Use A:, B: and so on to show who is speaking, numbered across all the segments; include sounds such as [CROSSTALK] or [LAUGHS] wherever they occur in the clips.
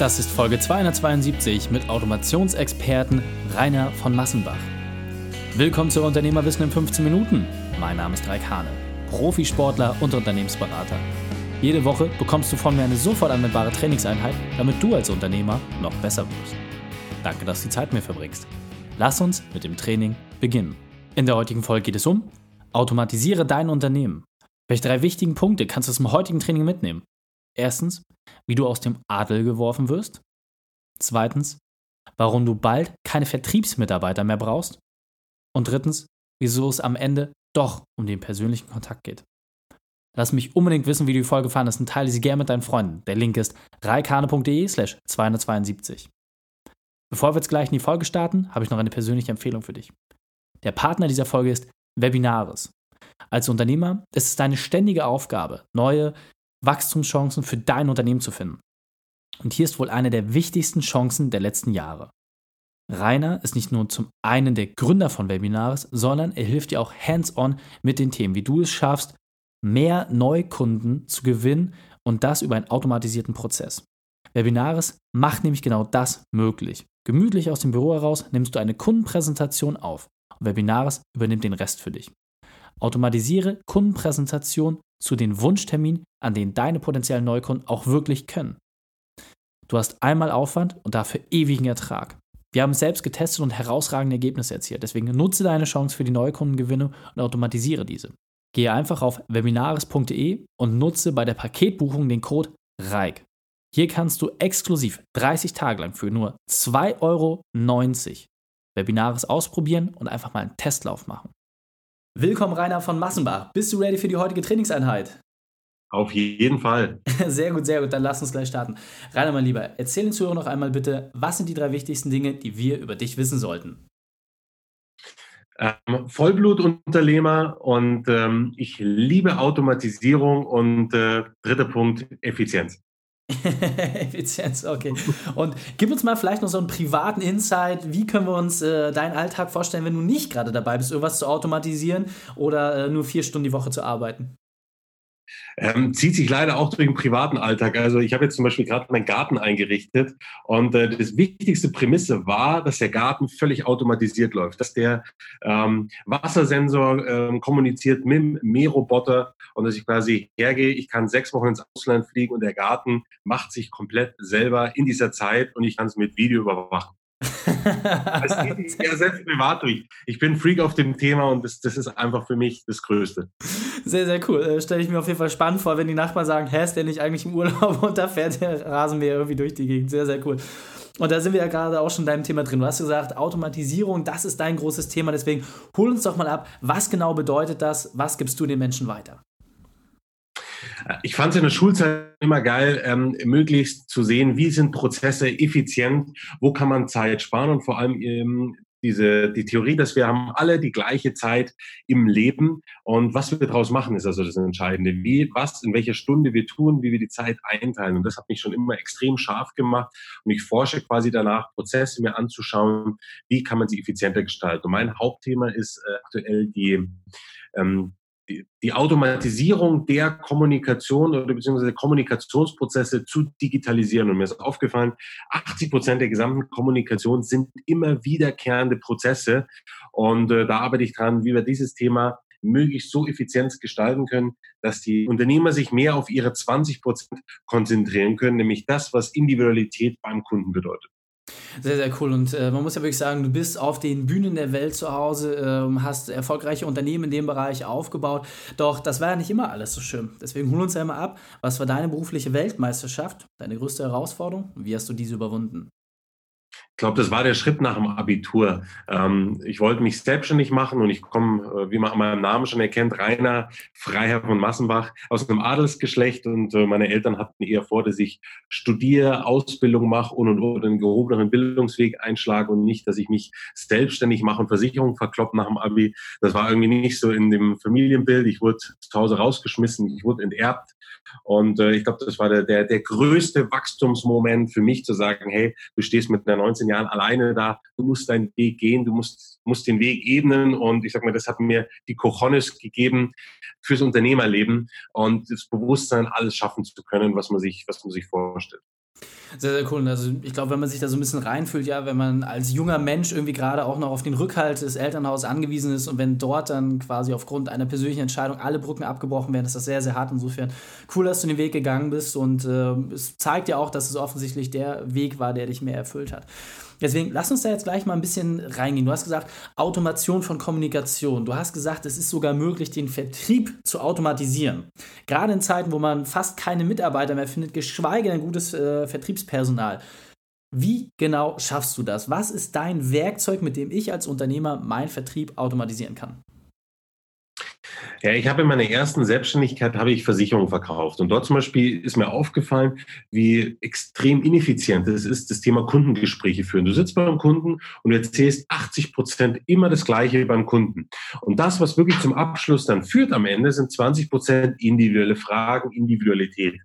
A: Das ist Folge 272 mit Automationsexperten Rainer von Massenbach. Willkommen zu Unternehmerwissen in 15 Minuten. Mein Name ist Raik Hane, Profisportler und Unternehmensberater. Jede Woche bekommst du von mir eine sofort anwendbare Trainingseinheit, damit du als Unternehmer noch besser wirst. Danke, dass du die Zeit mir verbringst. Lass uns mit dem Training beginnen. In der heutigen Folge geht es um Automatisiere dein Unternehmen. Welche drei wichtigen Punkte kannst du zum heutigen Training mitnehmen? Erstens, wie du aus dem Adel geworfen wirst. Zweitens, warum du bald keine Vertriebsmitarbeiter mehr brauchst. Und drittens, wieso es am Ende doch um den persönlichen Kontakt geht. Lass mich unbedingt wissen, wie du die Folge fandest und teile sie gerne mit deinen Freunden. Der Link ist reikane.de slash 272. Bevor wir jetzt gleich in die Folge starten, habe ich noch eine persönliche Empfehlung für dich. Der Partner dieser Folge ist Webinaris. Als Unternehmer ist es deine ständige Aufgabe, neue Wachstumschancen für dein Unternehmen zu finden. Und hier ist wohl eine der wichtigsten Chancen der letzten Jahre. Rainer ist nicht nur zum einen der Gründer von Webinars, sondern er hilft dir auch hands-on mit den Themen, wie du es schaffst, mehr Neukunden zu gewinnen und das über einen automatisierten Prozess. Webinaris macht nämlich genau das möglich. Gemütlich aus dem Büro heraus nimmst du eine Kundenpräsentation auf und Webinaris übernimmt den Rest für dich. Automatisiere Kundenpräsentation zu den Wunschterminen, an denen deine potenziellen Neukunden auch wirklich können. Du hast einmal Aufwand und dafür ewigen Ertrag. Wir haben selbst getestet und herausragende Ergebnisse erzielt. Deswegen nutze deine Chance für die Neukundengewinnung und automatisiere diese. Gehe einfach auf webinaris.de und nutze bei der Paketbuchung den Code REIK. Hier kannst du exklusiv 30 Tage lang für nur 2,90 Euro Webinaris ausprobieren und einfach mal einen Testlauf machen. Willkommen, Rainer von Massenbach. Bist du ready für die heutige Trainingseinheit?
B: Auf jeden Fall. [LAUGHS]
A: Sehr gut, sehr gut. Dann lass uns gleich starten. Rainer, mein Lieber, erzähl den Zuhörern noch einmal bitte, was sind die drei wichtigsten Dinge, die wir über dich wissen sollten?
B: Ähm, Vollblutunternehmer und ähm, ich liebe Automatisierung und äh, dritter Punkt, Effizienz. [LAUGHS]
A: Effizienz, okay. Und gib uns mal vielleicht noch so einen privaten Insight. Wie können wir uns äh, deinen Alltag vorstellen, wenn du nicht gerade dabei bist, irgendwas zu automatisieren oder äh, nur vier Stunden die Woche zu arbeiten?
B: Ähm, zieht sich leider auch durch den privaten Alltag. Also ich habe jetzt zum Beispiel gerade meinen Garten eingerichtet und äh, das wichtigste Prämisse war, dass der Garten völlig automatisiert läuft, dass der ähm, Wassersensor ähm, kommuniziert mit dem Mähroboter und dass ich quasi hergehe, ich kann sechs Wochen ins Ausland fliegen und der Garten macht sich komplett selber in dieser Zeit und ich kann es mit Video überwachen das geht [LAUGHS] ja selbst privat durch. Ich bin Freak auf dem Thema und das, das ist einfach für mich das Größte.
A: Sehr, sehr cool. Äh, Stelle ich mir auf jeden Fall spannend vor, wenn die Nachbarn sagen, hä, ist der nicht eigentlich im Urlaub und da fährt der Rasenmäher irgendwie durch die Gegend. Sehr, sehr cool. Und da sind wir ja gerade auch schon in deinem Thema drin. Du hast gesagt, Automatisierung, das ist dein großes Thema. Deswegen hol uns doch mal ab, was genau bedeutet das? Was gibst du den Menschen weiter?
B: Ich fand es in der Schulzeit immer geil, ähm, möglichst zu sehen, wie sind Prozesse effizient, wo kann man Zeit sparen und vor allem ähm, diese, die Theorie, dass wir haben alle die gleiche Zeit im Leben und was wir daraus machen, ist also das Entscheidende. Wie, was, in welcher Stunde wir tun, wie wir die Zeit einteilen. Und das hat mich schon immer extrem scharf gemacht. Und ich forsche quasi danach, Prozesse mir anzuschauen, wie kann man sie effizienter gestalten. Und mein Hauptthema ist äh, aktuell die, ähm, die Automatisierung der Kommunikation oder beziehungsweise Kommunikationsprozesse zu digitalisieren. Und mir ist aufgefallen, 80 Prozent der gesamten Kommunikation sind immer wiederkehrende Prozesse. Und äh, da arbeite ich dran, wie wir dieses Thema möglichst so effizient gestalten können, dass die Unternehmer sich mehr auf ihre 20 Prozent konzentrieren können, nämlich das, was Individualität beim Kunden bedeutet.
A: Sehr, sehr cool. Und äh, man muss ja wirklich sagen, du bist auf den Bühnen der Welt zu Hause, äh, hast erfolgreiche Unternehmen in dem Bereich aufgebaut. Doch das war ja nicht immer alles so schön. Deswegen hol uns ja mal ab, was war deine berufliche Weltmeisterschaft, deine größte Herausforderung und wie hast du diese überwunden?
B: Glaube, das war der Schritt nach dem Abitur. Ähm, ich wollte mich selbstständig machen und ich komme, äh, wie man an meinem Namen schon erkennt, Rainer Freiherr von Massenbach aus einem Adelsgeschlecht und äh, meine Eltern hatten eher vor, dass ich studiere, Ausbildung mache und, und, und einen gehobenen Bildungsweg einschlage und nicht, dass ich mich selbstständig mache und Versicherung verkloppe nach dem Abi. Das war irgendwie nicht so in dem Familienbild. Ich wurde zu Hause rausgeschmissen, ich wurde enterbt und äh, ich glaube, das war der, der, der größte Wachstumsmoment für mich zu sagen, hey, du stehst mit einer 19 Jahren alleine da, du musst deinen Weg gehen, du musst, musst den Weg ebnen. Und ich sag mal, das hat mir die Cojones gegeben fürs Unternehmerleben und das Bewusstsein, alles schaffen zu können, was man sich, was man sich vorstellt.
A: Sehr, sehr cool. Also ich glaube, wenn man sich da so ein bisschen reinfühlt, ja, wenn man als junger Mensch irgendwie gerade auch noch auf den Rückhalt des Elternhauses angewiesen ist und wenn dort dann quasi aufgrund einer persönlichen Entscheidung alle Brücken abgebrochen werden, ist das sehr, sehr hart. Insofern cool, dass du den Weg gegangen bist und äh, es zeigt ja auch, dass es offensichtlich der Weg war, der dich mehr erfüllt hat. Deswegen lass uns da jetzt gleich mal ein bisschen reingehen. Du hast gesagt, Automation von Kommunikation. Du hast gesagt, es ist sogar möglich, den Vertrieb zu automatisieren. Gerade in Zeiten, wo man fast keine Mitarbeiter mehr findet, geschweige denn gutes äh, Vertriebspersonal. Wie genau schaffst du das? Was ist dein Werkzeug, mit dem ich als Unternehmer meinen Vertrieb automatisieren kann?
B: Ja, ich habe in meiner ersten Selbstständigkeit habe ich Versicherungen verkauft und dort zum Beispiel ist mir aufgefallen, wie extrem ineffizient es ist, das Thema Kundengespräche führen. Du sitzt beim Kunden und du erzählst 80 Prozent immer das Gleiche beim Kunden. Und das, was wirklich zum Abschluss dann führt am Ende, sind 20 Prozent individuelle Fragen, Individualität.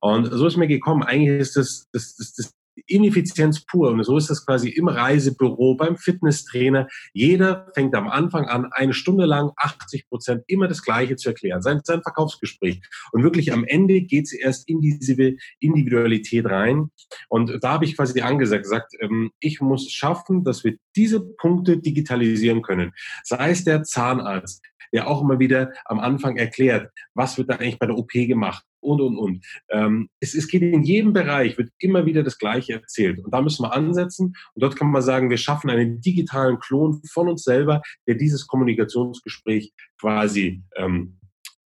B: Und so ist mir gekommen, eigentlich ist das, das, das, das Ineffizienz pur. Und so ist das quasi im Reisebüro, beim Fitnesstrainer. Jeder fängt am Anfang an, eine Stunde lang 80 Prozent immer das Gleiche zu erklären, sein, sein Verkaufsgespräch. Und wirklich am Ende geht es erst in diese Individualität rein. Und da habe ich quasi angesagt, gesagt, ähm, ich muss schaffen, dass wir diese Punkte digitalisieren können. Sei es der Zahnarzt, der auch immer wieder am Anfang erklärt, was wird da eigentlich bei der OP gemacht und, und, und. Ähm, es, es geht in jedem Bereich, wird immer wieder das Gleiche erzählt. Und da müssen wir ansetzen. Und dort kann man sagen, wir schaffen einen digitalen Klon von uns selber, der dieses Kommunikationsgespräch quasi ähm,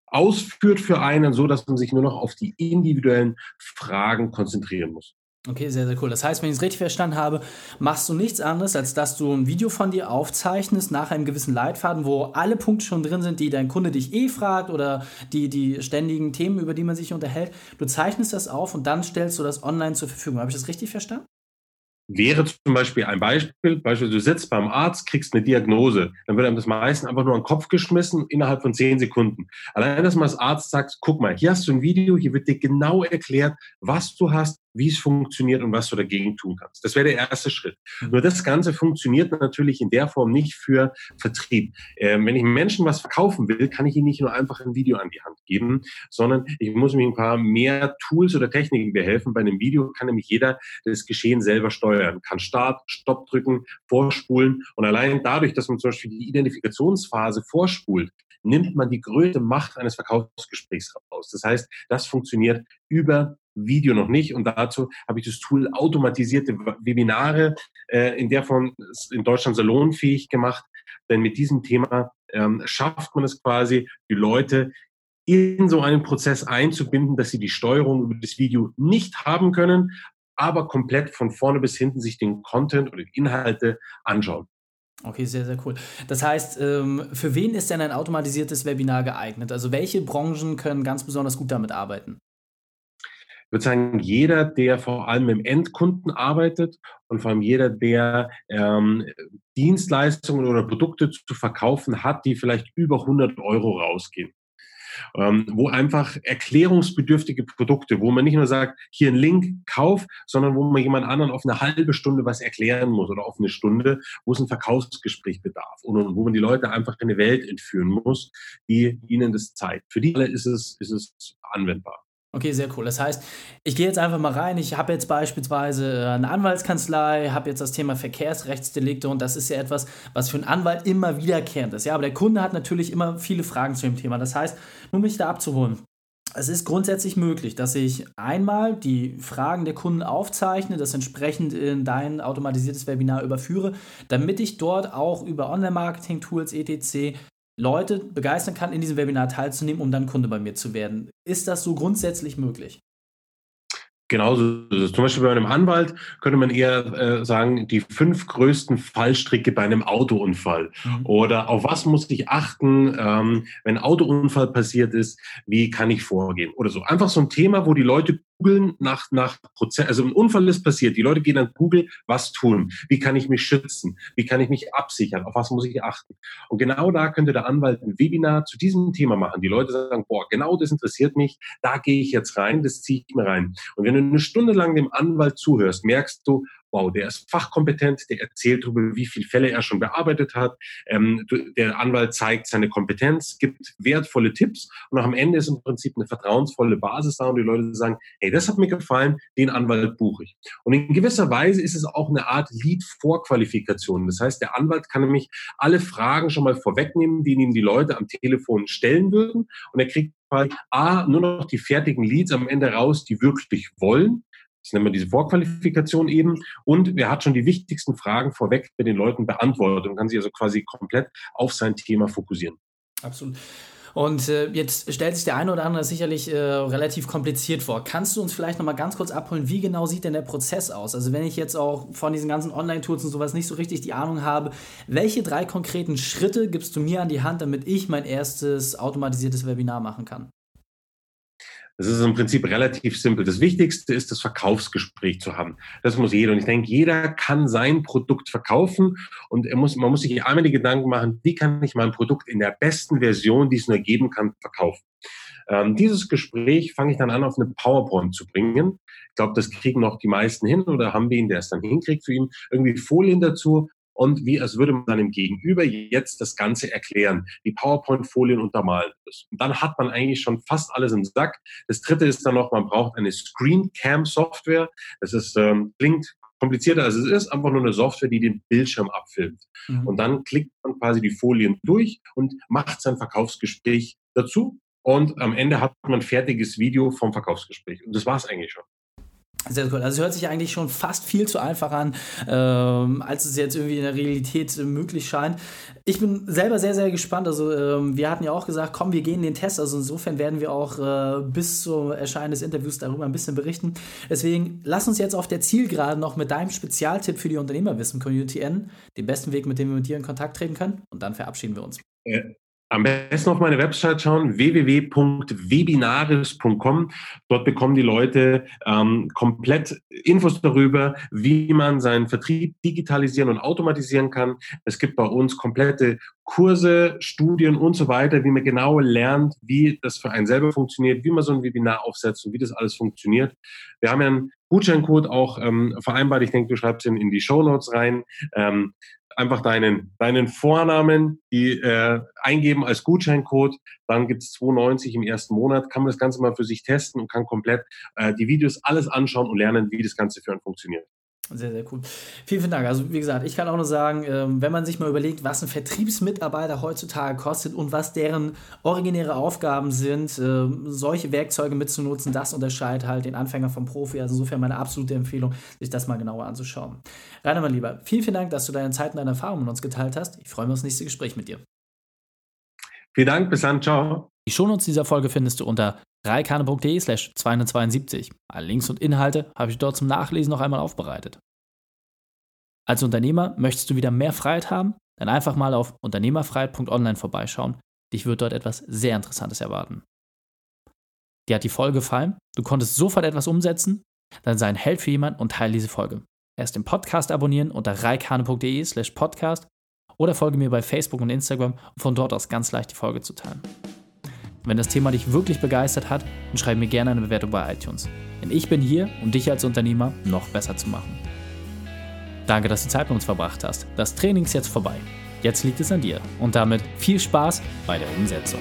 B: ausführt für einen, so dass man sich nur noch auf die individuellen Fragen konzentrieren muss.
A: Okay, sehr, sehr cool. Das heißt, wenn ich es richtig verstanden habe, machst du nichts anderes, als dass du ein Video von dir aufzeichnest nach einem gewissen Leitfaden, wo alle Punkte schon drin sind, die dein Kunde dich eh fragt oder die, die ständigen Themen, über die man sich unterhält. Du zeichnest das auf und dann stellst du das online zur Verfügung. Habe ich das richtig verstanden?
B: wäre zum Beispiel ein Beispiel, Beispiel, du sitzt beim Arzt, kriegst eine Diagnose, dann wird einem das meisten einfach nur an den Kopf geschmissen innerhalb von zehn Sekunden. Allein, dass man als Arzt sagt, guck mal, hier hast du ein Video, hier wird dir genau erklärt, was du hast, wie es funktioniert und was du dagegen tun kannst. Das wäre der erste Schritt. Mhm. Nur das Ganze funktioniert natürlich in der Form nicht für Vertrieb. Ähm, wenn ich Menschen was verkaufen will, kann ich ihnen nicht nur einfach ein Video an die Hand geben, sondern ich muss mir ein paar mehr Tools oder Techniken behelfen. Bei einem Video kann nämlich jeder das Geschehen selber steuern, kann Start, Stopp drücken, vorspulen und allein dadurch, dass man zum Beispiel die Identifikationsphase vorspult, nimmt man die größte Macht eines Verkaufsgesprächs raus. Das heißt, das funktioniert über Video noch nicht. Und dazu habe ich das Tool automatisierte Webinare äh, in der Form in Deutschland salonfähig gemacht. Denn mit diesem Thema ähm, schafft man es quasi, die Leute in so einen Prozess einzubinden, dass sie die Steuerung über das Video nicht haben können, aber komplett von vorne bis hinten sich den Content oder die Inhalte anschauen.
A: Okay, sehr, sehr cool. Das heißt, ähm, für wen ist denn ein automatisiertes Webinar geeignet? Also welche Branchen können ganz besonders gut damit arbeiten?
B: Würde sagen, jeder, der vor allem im Endkunden arbeitet und vor allem jeder, der ähm, Dienstleistungen oder Produkte zu verkaufen hat, die vielleicht über 100 Euro rausgehen. Ähm, wo einfach erklärungsbedürftige Produkte, wo man nicht nur sagt, hier ein Link, kauf, sondern wo man jemand anderen auf eine halbe Stunde was erklären muss oder auf eine Stunde, wo es ein Verkaufsgespräch bedarf und wo man die Leute einfach in eine Welt entführen muss, die ihnen das zeigt. Für die alle ist es, ist es anwendbar.
A: Okay, sehr cool. Das heißt, ich gehe jetzt einfach mal rein. Ich habe jetzt beispielsweise äh, eine Anwaltskanzlei, habe jetzt das Thema Verkehrsrechtsdelikte und das ist ja etwas, was für einen Anwalt immer wiederkehrend ist. Ja, aber der Kunde hat natürlich immer viele Fragen zu dem Thema. Das heißt, nur mich da abzuholen. Es ist grundsätzlich möglich, dass ich einmal die Fragen der Kunden aufzeichne, das entsprechend in dein automatisiertes Webinar überführe, damit ich dort auch über Online-Marketing-Tools etc. Leute begeistern kann, in diesem Webinar teilzunehmen, um dann Kunde bei mir zu werden. Ist das so grundsätzlich möglich?
B: Genauso ist es. Zum Beispiel bei einem Anwalt könnte man eher äh, sagen, die fünf größten Fallstricke bei einem Autounfall. Mhm. Oder auf was muss ich achten, ähm, wenn ein Autounfall passiert ist, wie kann ich vorgehen? Oder so. Einfach so ein Thema, wo die Leute googeln nach, nach Prozess, also ein Unfall ist passiert, die Leute gehen an Google, was tun? Wie kann ich mich schützen? Wie kann ich mich absichern? Auf was muss ich achten? Und genau da könnte der Anwalt ein Webinar zu diesem Thema machen. Die Leute sagen, boah, genau das interessiert mich, da gehe ich jetzt rein, das ziehe ich mir rein. Und wenn du eine Stunde lang dem Anwalt zuhörst, merkst du, wow, der ist fachkompetent, der erzählt darüber, wie viele Fälle er schon bearbeitet hat. Ähm, der Anwalt zeigt seine Kompetenz, gibt wertvolle Tipps und am Ende ist im Prinzip eine vertrauensvolle Basis da und die Leute sagen, hey, das hat mir gefallen, den Anwalt buche ich. Und in gewisser Weise ist es auch eine Art Lead-Vorqualifikation. Das heißt, der Anwalt kann nämlich alle Fragen schon mal vorwegnehmen, die ihm die Leute am Telefon stellen würden und er kriegt A, nur noch die fertigen Leads am Ende raus, die wirklich wollen das nennen wir diese Vorqualifikation eben. Und er hat schon die wichtigsten Fragen vorweg mit den Leuten beantwortet und kann sich also quasi komplett auf sein Thema fokussieren.
A: Absolut. Und äh, jetzt stellt sich der eine oder andere sicherlich äh, relativ kompliziert vor. Kannst du uns vielleicht nochmal ganz kurz abholen, wie genau sieht denn der Prozess aus? Also wenn ich jetzt auch von diesen ganzen Online-Tools und sowas nicht so richtig die Ahnung habe, welche drei konkreten Schritte gibst du mir an die Hand, damit ich mein erstes automatisiertes Webinar machen kann?
B: Das ist im Prinzip relativ simpel. Das Wichtigste ist, das Verkaufsgespräch zu haben. Das muss jeder. Und ich denke, jeder kann sein Produkt verkaufen und er muss, man muss sich einmal die Gedanken machen, wie kann ich mein Produkt in der besten Version, die es nur geben kann, verkaufen. Ähm, dieses Gespräch fange ich dann an, auf eine PowerPoint zu bringen. Ich glaube, das kriegen noch die meisten hin oder haben wir ihn, der es dann hinkriegt für ihn. Irgendwie Folien dazu, und wie als würde man seinem Gegenüber jetzt das Ganze erklären, die PowerPoint-Folien untermalen. Und dann hat man eigentlich schon fast alles im Sack. Das dritte ist dann noch, man braucht eine Screen-Cam-Software. Das ist, ähm, klingt komplizierter als es ist, einfach nur eine Software, die den Bildschirm abfilmt. Mhm. Und dann klickt man quasi die Folien durch und macht sein Verkaufsgespräch dazu. Und am Ende hat man ein fertiges Video vom Verkaufsgespräch. Und das war es eigentlich schon.
A: Sehr cool. Also es hört sich eigentlich schon fast viel zu einfach an, ähm, als es jetzt irgendwie in der Realität möglich scheint. Ich bin selber sehr, sehr gespannt. Also ähm, wir hatten ja auch gesagt, komm, wir gehen den Test. Also insofern werden wir auch äh, bis zum Erscheinen des Interviews darüber ein bisschen berichten. Deswegen lass uns jetzt auf der Zielgerade noch mit deinem Spezialtipp für die Unternehmerwissen-Community enden. Den besten Weg, mit dem wir mit dir in Kontakt treten können. Und dann verabschieden wir uns.
B: Ja. Am besten auf meine Website schauen, www.webinaris.com. Dort bekommen die Leute ähm, komplett Infos darüber, wie man seinen Vertrieb digitalisieren und automatisieren kann. Es gibt bei uns komplette Kurse, Studien und so weiter, wie man genau lernt, wie das für einen selber funktioniert, wie man so ein Webinar aufsetzt und wie das alles funktioniert. Wir haben ja einen Gutscheincode auch ähm, vereinbart. Ich denke, du schreibst ihn in die Show Notes rein. Ähm, einfach deinen, deinen Vornamen die, äh, eingeben als Gutscheincode. Dann gibt es 2,90 im ersten Monat. Kann man das Ganze mal für sich testen und kann komplett äh, die Videos alles anschauen und lernen, wie das Ganze für einen funktioniert.
A: Sehr, sehr cool. Vielen, vielen Dank. Also, wie gesagt, ich kann auch nur sagen, ähm, wenn man sich mal überlegt, was ein Vertriebsmitarbeiter heutzutage kostet und was deren originäre Aufgaben sind, ähm, solche Werkzeuge mitzunutzen, das unterscheidet halt den Anfänger vom Profi. Also, insofern meine absolute Empfehlung, sich das mal genauer anzuschauen. Rainer, mein Lieber, vielen, vielen Dank, dass du deine Zeit und deine Erfahrungen mit uns geteilt hast. Ich freue mich aufs nächste Gespräch mit dir.
B: Vielen Dank, bis dann, ciao.
A: Die Shownotes dieser Folge findest du unter reikane.de slash 272. Alle Links und Inhalte habe ich dort zum Nachlesen noch einmal aufbereitet. Als Unternehmer möchtest du wieder mehr Freiheit haben? Dann einfach mal auf unternehmerfreiheit.online vorbeischauen. Dich wird dort etwas sehr Interessantes erwarten. Dir hat die Folge gefallen? Du konntest sofort etwas umsetzen? Dann sei ein Held für jemanden und teile diese Folge. Erst den Podcast abonnieren unter reikane.de slash podcast oder folge mir bei Facebook und Instagram, um von dort aus ganz leicht die Folge zu teilen. Wenn das Thema dich wirklich begeistert hat, dann schreib mir gerne eine Bewertung bei iTunes. Denn ich bin hier, um dich als Unternehmer noch besser zu machen. Danke, dass du Zeit mit uns verbracht hast. Das Training ist jetzt vorbei. Jetzt liegt es an dir. Und damit viel Spaß bei der Umsetzung.